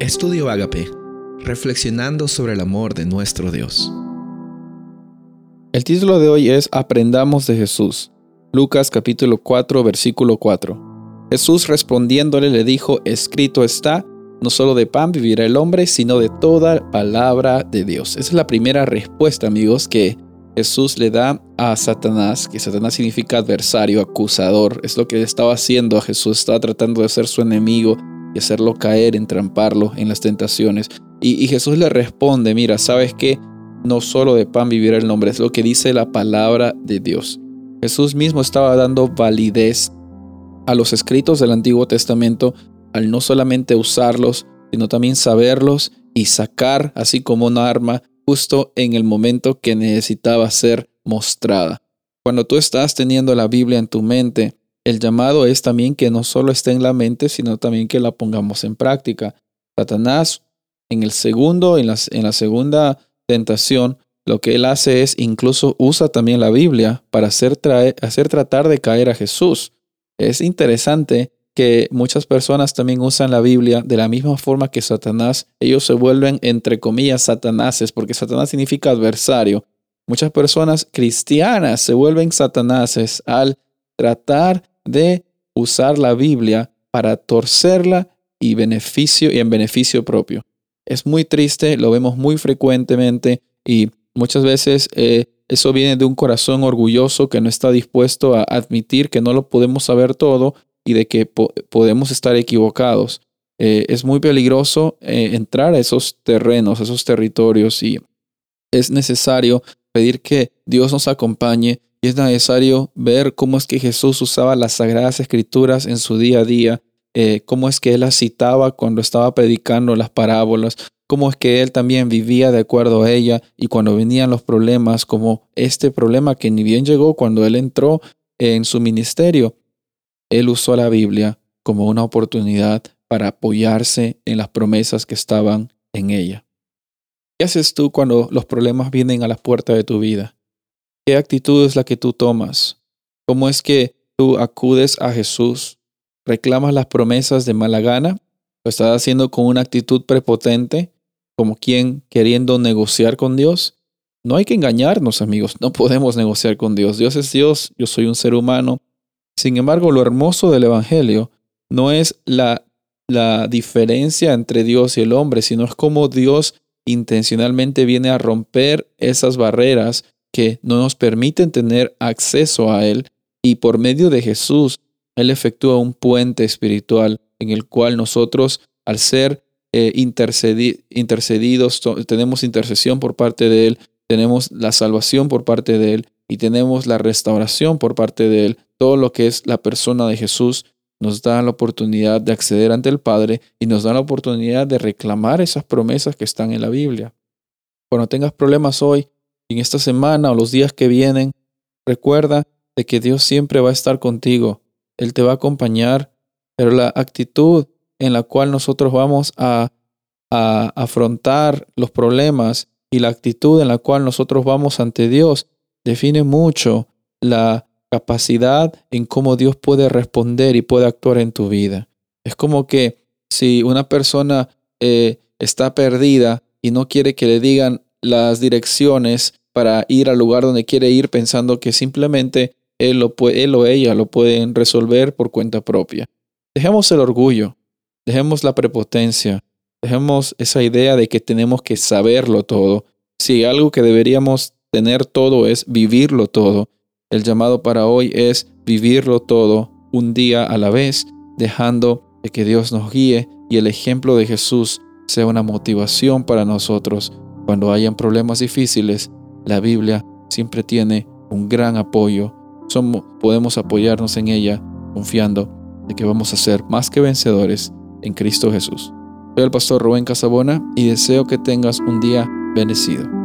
Estudio Agape, reflexionando sobre el amor de nuestro Dios. El título de hoy es Aprendamos de Jesús. Lucas capítulo 4, versículo 4. Jesús respondiéndole le dijo, escrito está, no solo de pan vivirá el hombre, sino de toda palabra de Dios. Esa es la primera respuesta, amigos, que Jesús le da a Satanás, que Satanás significa adversario, acusador. Es lo que estaba haciendo a Jesús, estaba tratando de ser su enemigo, y hacerlo caer, entramparlo en las tentaciones. Y, Jesús le responde, mira, ¿sabes qué? No solo de pan vivirá el nombre, es lo que dice la palabra de Dios. Jesús mismo estaba dando validez a los escritos del Antiguo Testamento al no solamente usarlos, sino también saberlos y sacar así como un arma justo en el momento que necesitaba ser mostrada. Cuando tú estás teniendo la Biblia en tu mente, el llamado es también que no solo esté en la mente, sino también que la pongamos en práctica. Satanás, en el segundo, en la, segunda tentación, lo que él hace es incluso usa también la Biblia para hacer, hacer tratar de caer a Jesús. Es interesante que muchas personas también usan la Biblia de la misma forma que Satanás. Ellos se vuelven, entre comillas, satanases, porque Satanás significa adversario. Muchas personas cristianas se vuelven satanases al tratar de usar la Biblia para torcerla y beneficio y en beneficio propio. Es muy triste, lo vemos muy frecuentemente y muchas veces eh, eso viene de un corazón orgulloso que no está dispuesto a admitir que no lo podemos saber todo y de que podemos estar equivocados. Eh, es muy peligroso eh, entrar a esos terrenos, a esos territorios y es necesario pedir que Dios nos acompañe y es necesario ver cómo es que Jesús usaba las sagradas escrituras en su día a día, eh, cómo es que él las citaba cuando estaba predicando las parábolas, cómo es que él también vivía de acuerdo a ella y cuando venían los problemas, como este problema que ni bien llegó cuando él entró en su ministerio, él usó la Biblia como una oportunidad para apoyarse en las promesas que estaban en ella. ¿Qué haces tú cuando los problemas vienen a la puerta de tu vida? ¿Qué actitud es la que tú tomas? ¿Cómo es que tú acudes a Jesús? ¿Reclamas las promesas de mala gana? ¿Lo estás haciendo con una actitud prepotente, como quien queriendo negociar con Dios? No hay que engañarnos, amigos. No podemos negociar con Dios. Dios es Dios, yo soy un ser humano. Sin embargo, lo hermoso del Evangelio no es la, la diferencia entre Dios y el hombre, sino es cómo Dios intencionalmente viene a romper esas barreras que no nos permiten tener acceso a Él y por medio de Jesús, Él efectúa un puente espiritual en el cual nosotros, al ser eh, intercedidos, tenemos intercesión por parte de Él, tenemos la salvación por parte de Él y tenemos la restauración por parte de Él. Todo lo que es la persona de Jesús nos da la oportunidad de acceder ante el Padre y nos da la oportunidad de reclamar esas promesas que están en la Biblia. Cuando tengas problemas hoy, en esta semana o los días que vienen, recuerda de que Dios siempre va a estar contigo. Él te va a acompañar, pero la actitud en la cual nosotros vamos a, afrontar los problemas y la actitud en la cual nosotros vamos ante Dios define mucho la capacidad en cómo Dios puede responder y puede actuar en tu vida. Es como que si una persona eh, está perdida y no quiere que le digan las direcciones para ir al lugar donde quiere ir pensando que simplemente él, o ella lo pueden resolver por cuenta propia. Dejemos el orgullo, dejemos la prepotencia, dejemos esa idea de que tenemos que saberlo todo. Si algo que deberíamos tener todo es vivirlo todo, el llamado para hoy es vivirlo todo un día a la vez, dejando de que Dios nos guíe y el ejemplo de Jesús sea una motivación para nosotros cuando hayan problemas difíciles la Biblia siempre tiene un gran apoyo. Somos, podemos apoyarnos en ella confiando de que vamos a ser más que vencedores en Cristo Jesús. Soy el pastor Rubén Casabona y deseo que tengas un día bendecido.